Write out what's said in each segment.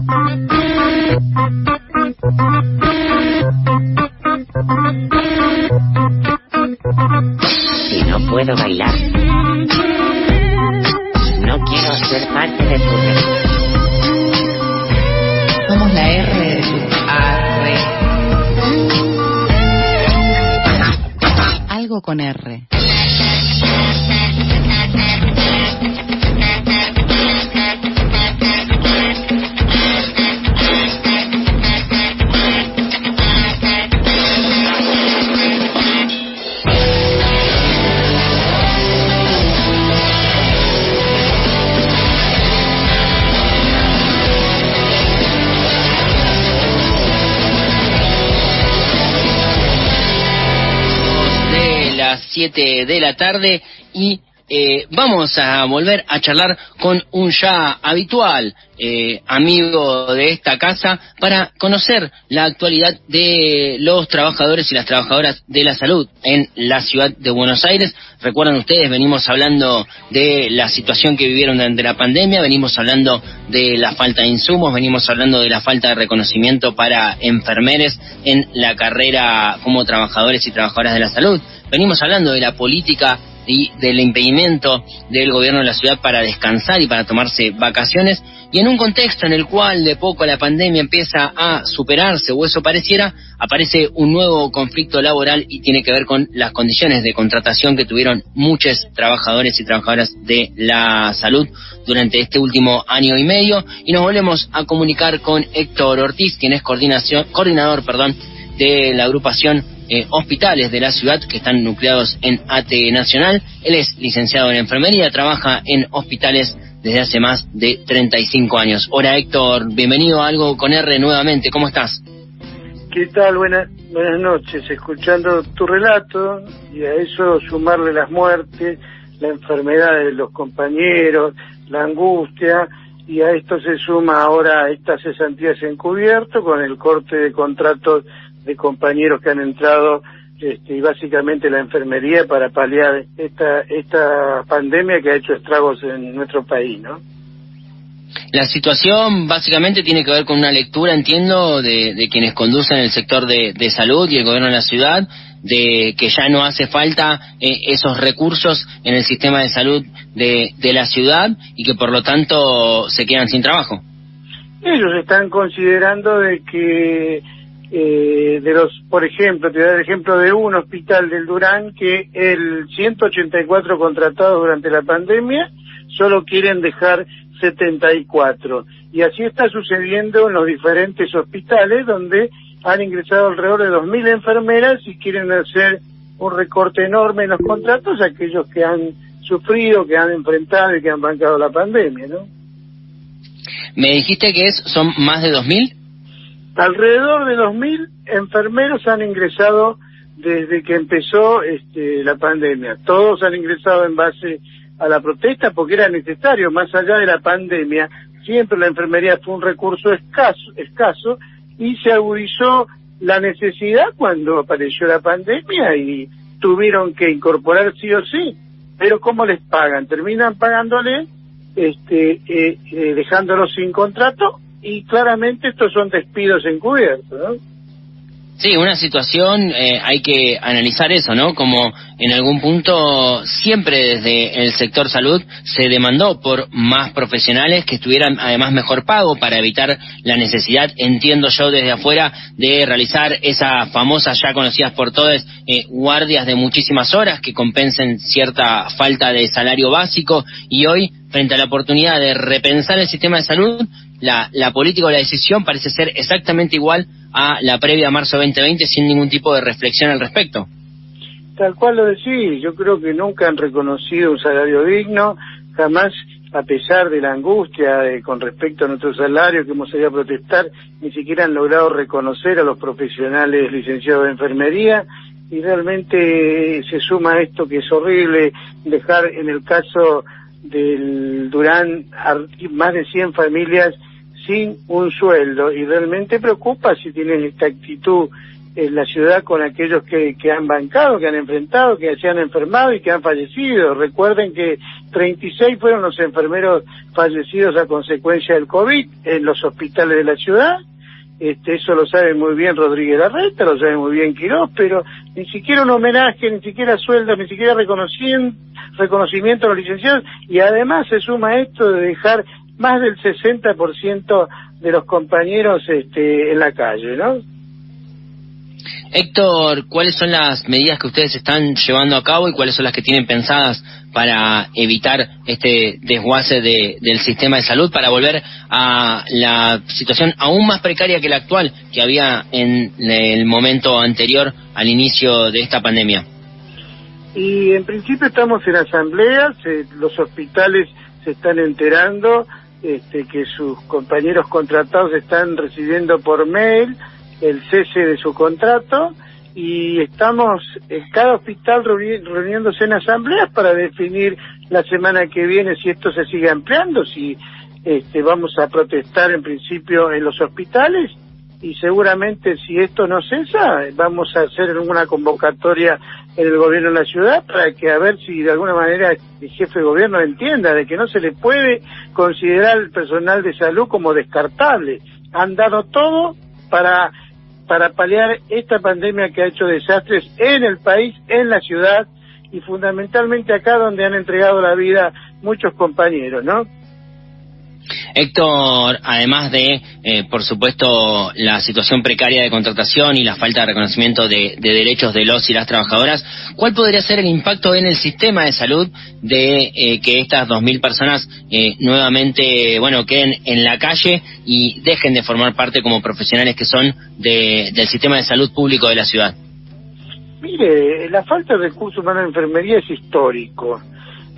Si no puedo bailar, no quiero ser parte de tu red. Somos la R de tu R. Algo con R. 7 de la tarde y eh, vamos a volver a charlar con un ya habitual eh, amigo de esta casa para conocer la actualidad de los trabajadores y las trabajadoras de la salud en la ciudad de Buenos Aires. Recuerdan ustedes, venimos hablando de la situación que vivieron durante la pandemia, venimos hablando de la falta de insumos, venimos hablando de la falta de reconocimiento para enfermeres en la carrera como trabajadores y trabajadoras de la salud. Venimos hablando de la política y del impedimento del gobierno de la ciudad para descansar y para tomarse vacaciones. Y en un contexto en el cual de poco la pandemia empieza a superarse o eso pareciera, aparece un nuevo conflicto laboral y tiene que ver con las condiciones de contratación que tuvieron muchos trabajadores y trabajadoras de la salud durante este último año y medio. Y nos volvemos a comunicar con Héctor Ortiz, quien es coordinación, coordinador perdón, de la agrupación eh, hospitales de la ciudad que están nucleados en AT Nacional. Él es licenciado en enfermería, trabaja en hospitales desde hace más de 35 años. Hola Héctor, bienvenido a Algo con R nuevamente, ¿cómo estás? ¿Qué tal? Buenas, buenas noches. Escuchando tu relato y a eso sumarle las muertes, la enfermedad de los compañeros, la angustia y a esto se suma ahora estas cesantías encubierto con el corte de contratos de compañeros que han entrado este, y básicamente la enfermería para paliar esta esta pandemia que ha hecho estragos en nuestro país, ¿no? La situación básicamente tiene que ver con una lectura, entiendo, de, de quienes conducen el sector de, de, salud y el gobierno de la ciudad, de que ya no hace falta eh, esos recursos en el sistema de salud de, de la ciudad y que por lo tanto se quedan sin trabajo. Ellos están considerando de que eh, de los, por ejemplo, te voy a dar el ejemplo de un hospital del Durán que el 184 contratados durante la pandemia solo quieren dejar 74. Y así está sucediendo en los diferentes hospitales donde han ingresado alrededor de 2.000 enfermeras y quieren hacer un recorte enorme en los contratos aquellos que han sufrido, que han enfrentado y que han bancado la pandemia, ¿no? Me dijiste que es, son más de 2.000. Alrededor de 2.000 enfermeros han ingresado desde que empezó este, la pandemia. Todos han ingresado en base a la protesta porque era necesario, más allá de la pandemia, siempre la enfermería fue un recurso escaso, escaso y se agudizó la necesidad cuando apareció la pandemia y tuvieron que incorporar sí o sí. Pero ¿cómo les pagan? Terminan pagándole, este, eh, eh, dejándolos sin contrato y claramente estos son despidos encubiertos, ¿no? Sí, una situación, eh, hay que analizar eso, ¿no? Como en algún punto siempre desde el sector salud se demandó por más profesionales que estuvieran además mejor pago para evitar la necesidad, entiendo yo desde afuera, de realizar esas famosas ya conocidas por todos eh, guardias de muchísimas horas que compensen cierta falta de salario básico y hoy frente a la oportunidad de repensar el sistema de salud, la, la política o la decisión parece ser exactamente igual a la previa a marzo 2020 sin ningún tipo de reflexión al respecto. Tal cual lo decís, yo creo que nunca han reconocido un salario digno, jamás, a pesar de la angustia de, con respecto a nuestro salario que hemos salido a protestar, ni siquiera han logrado reconocer a los profesionales licenciados de enfermería y realmente se suma esto que es horrible, dejar en el caso del Durán más de 100 familias sin un sueldo y realmente preocupa si tienen esta actitud en la ciudad con aquellos que, que han bancado, que han enfrentado, que se han enfermado y que han fallecido. Recuerden que 36 fueron los enfermeros fallecidos a consecuencia del COVID en los hospitales de la ciudad. Este, eso lo sabe muy bien Rodríguez Larreta, lo sabe muy bien Quiroz, pero ni siquiera un homenaje, ni siquiera sueldo, ni siquiera reconocimiento a los licenciados, y además se suma esto de dejar más del 60% de los compañeros este, en la calle, ¿no? Héctor, ¿cuáles son las medidas que ustedes están llevando a cabo y cuáles son las que tienen pensadas para evitar este desguace de, del sistema de salud, para volver a la situación aún más precaria que la actual que había en el momento anterior al inicio de esta pandemia? Y en principio estamos en asambleas, eh, los hospitales se están enterando este, que sus compañeros contratados están recibiendo por mail el cese de su contrato y estamos en cada hospital reuniéndose en asambleas para definir la semana que viene si esto se sigue ampliando, si este, vamos a protestar en principio en los hospitales y seguramente si esto no cesa vamos a hacer una convocatoria en el gobierno de la ciudad para que a ver si de alguna manera el jefe de gobierno entienda de que no se le puede considerar el personal de salud como descartable. Han dado todo para para paliar esta pandemia que ha hecho desastres en el país, en la ciudad y fundamentalmente acá donde han entregado la vida muchos compañeros, ¿no? Héctor, además de, eh, por supuesto, la situación precaria de contratación y la falta de reconocimiento de, derechos de los y las trabajadoras, ¿cuál podría ser el impacto en el sistema de salud de eh, que estas 2.000 personas eh, nuevamente, bueno, queden en la calle y dejen de formar parte como profesionales que son del sistema de salud público de la ciudad? Mire, la falta de recursos humanos en enfermería es histórico.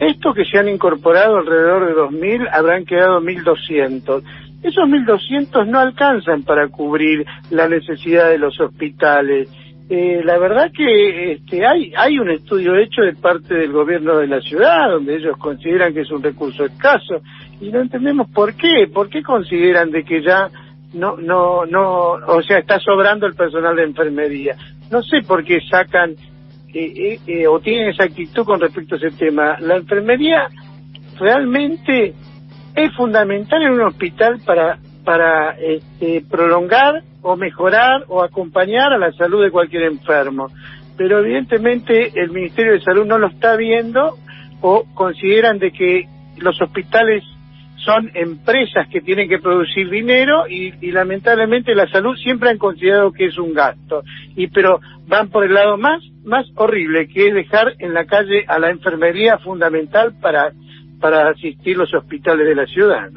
Estos que se han incorporado alrededor de 2.000 habrán quedado 1.200. Esos 1.200 no alcanzan para cubrir la necesidad de los hospitales. Eh, la verdad que este, hay, hay un estudio hecho de parte del gobierno de la ciudad, donde ellos consideran que es un recurso escaso, y no entendemos por qué. ¿Por qué consideran de que ya no, no, no, o sea, está sobrando el personal de enfermería? No sé por qué sacan eh, eh, o tienen esa actitud con respecto a ese tema. La enfermería realmente es fundamental en un hospital para para este, prolongar o mejorar o acompañar a la salud de cualquier enfermo. Pero evidentemente el Ministerio de Salud no lo está viendo o consideran de que los hospitales son empresas que tienen que producir dinero y, lamentablemente la salud siempre han considerado que es un gasto. Y pero van por el lado más más horrible que es dejar en la calle a la enfermería fundamental para para asistir los hospitales de la ciudad.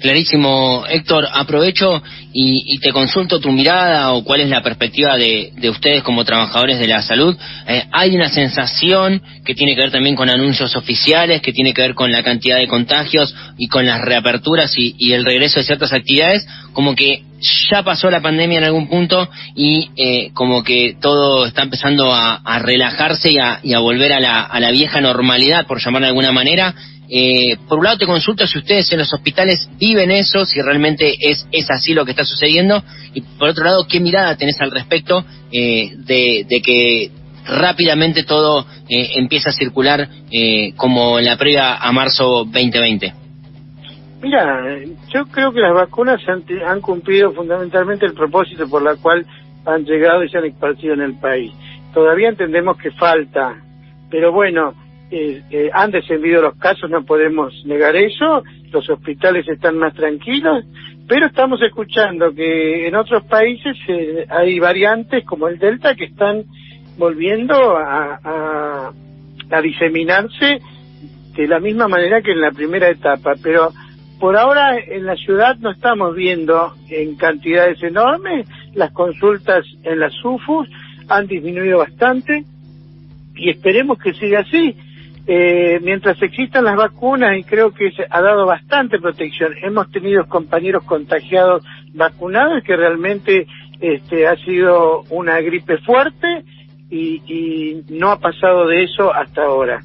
Clarísimo, Héctor. Aprovecho y, te consulto tu mirada o cuál es la perspectiva de, ustedes como trabajadores de la salud. Eh, hay una sensación que tiene que ver también con anuncios oficiales, que tiene que ver con la cantidad de contagios y con las reaperturas y, el regreso de ciertas actividades, como que ya pasó la pandemia en algún punto y eh, como que todo está empezando a, relajarse y a, y a volver a la, a la vieja normalidad, por llamar de alguna manera eh, por un lado te consulto si ustedes en los hospitales viven eso, si realmente es, es así lo que está sucediendo, y por otro lado, ¿qué mirada tenés al respecto eh, de, que rápidamente todo eh, empieza a circular eh, como en la previa a marzo 2020? Mira, yo creo que las vacunas han, han cumplido fundamentalmente el propósito por la cual han llegado y se han esparcido en el país. Todavía entendemos que falta, pero bueno, eh, eh, han descendido los casos, no podemos negar eso, los hospitales están más tranquilos, pero estamos escuchando que en otros países eh, hay variantes como el Delta que están volviendo a, a, a diseminarse de la misma manera que en la primera etapa, pero por ahora en la ciudad no estamos viendo en cantidades enormes, las consultas en las UFUs han disminuido bastante y esperemos que siga así eh, mientras existan las vacunas, y creo que se ha dado bastante protección, hemos tenido compañeros contagiados vacunados que realmente este, ha sido una gripe fuerte y, y no ha pasado de eso hasta ahora.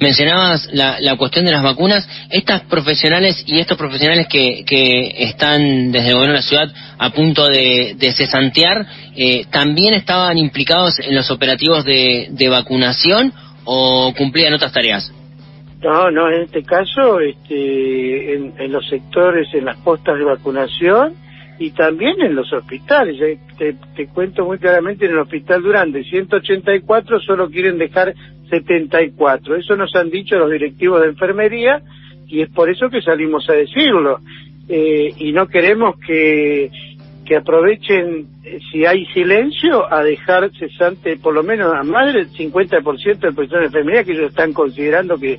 Mencionabas la, la, cuestión de las vacunas. Estas profesionales y estos profesionales que, que están desde el gobierno de la ciudad a punto de, cesantear, eh, ¿también estaban implicados en los operativos de, de vacunación o cumplían otras tareas? No, no, en este caso, este, en, en los sectores, en las postas de vacunación y también en los hospitales. Eh, te, cuento muy claramente, en el Hospital Durán de 184 solo quieren dejar 74. Eso nos han dicho los directivos de enfermería y es por eso que salimos a decirlo. Eh, y no queremos que, que aprovechen, eh, si hay silencio, a dejar cesante por lo menos a más del 50% del personal de enfermería que ellos están considerando que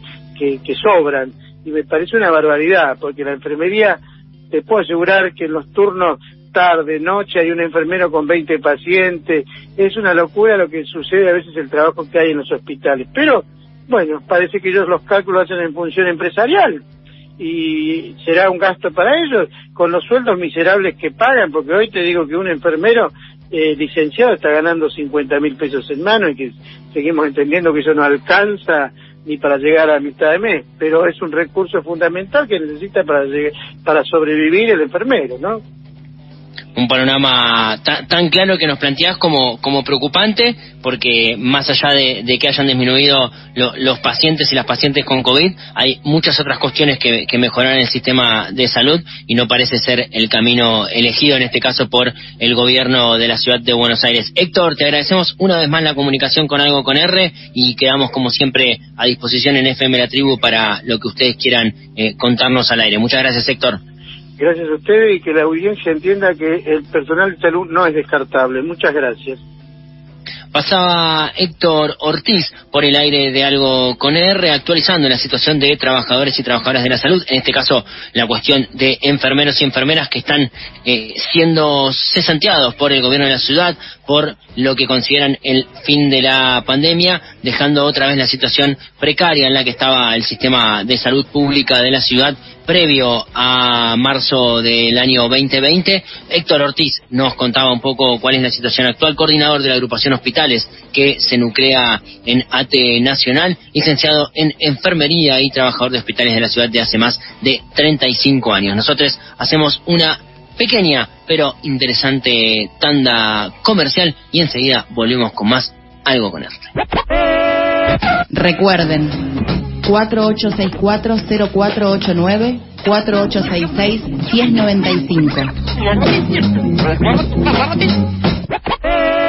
que, sobran. Y me parece una barbaridad, porque la enfermería, te puedo asegurar que en los turnos tarde, noche, hay un enfermero con 20 pacientes. Es una locura lo que sucede a veces el trabajo que hay en los hospitales. Pero, bueno, parece que ellos los cálculos hacen en función empresarial y será un gasto para ellos con los sueldos miserables que pagan, porque hoy te digo que un enfermero eh, licenciado está ganando 50 mil pesos en mano y que seguimos entendiendo que eso no alcanza ni para llegar a mitad de mes, pero es un recurso fundamental que necesita para, para sobrevivir el enfermero, ¿no? Un panorama tan, claro que nos planteás como, como preocupante, porque más allá de, que hayan disminuido los pacientes y las pacientes con COVID, hay muchas otras cuestiones que, que mejorar en el sistema de salud y no parece ser el camino elegido en este caso por el gobierno de la ciudad de Buenos Aires. Héctor, te agradecemos una vez más la comunicación con Algo con R y quedamos como siempre a disposición en FM La Tribu para lo que ustedes quieran eh, contarnos al aire. Muchas gracias, Héctor. Gracias a ustedes y que la audiencia entienda que el personal de salud no es descartable. Muchas gracias. Pasaba Héctor Ortiz por el aire de algo con R, actualizando la situación de trabajadores y trabajadoras de la salud, en este caso la cuestión de enfermeros y enfermeras que están eh, siendo cesanteados por el gobierno de la ciudad por lo que consideran el fin de la pandemia, dejando otra vez la situación precaria en la que estaba el sistema de salud pública de la ciudad previo a marzo del año 2020. Héctor Ortiz nos contaba un poco cuál es la situación actual, coordinador de la agrupación Hospitales que se nuclea en ATE Nacional, licenciado en enfermería y trabajador de hospitales de la ciudad de hace más de 35 años. Nosotros hacemos una pequeña pero interesante tanda comercial y enseguida volvemos con más algo con esto. Recuerden 4864-0489, 4866-1095.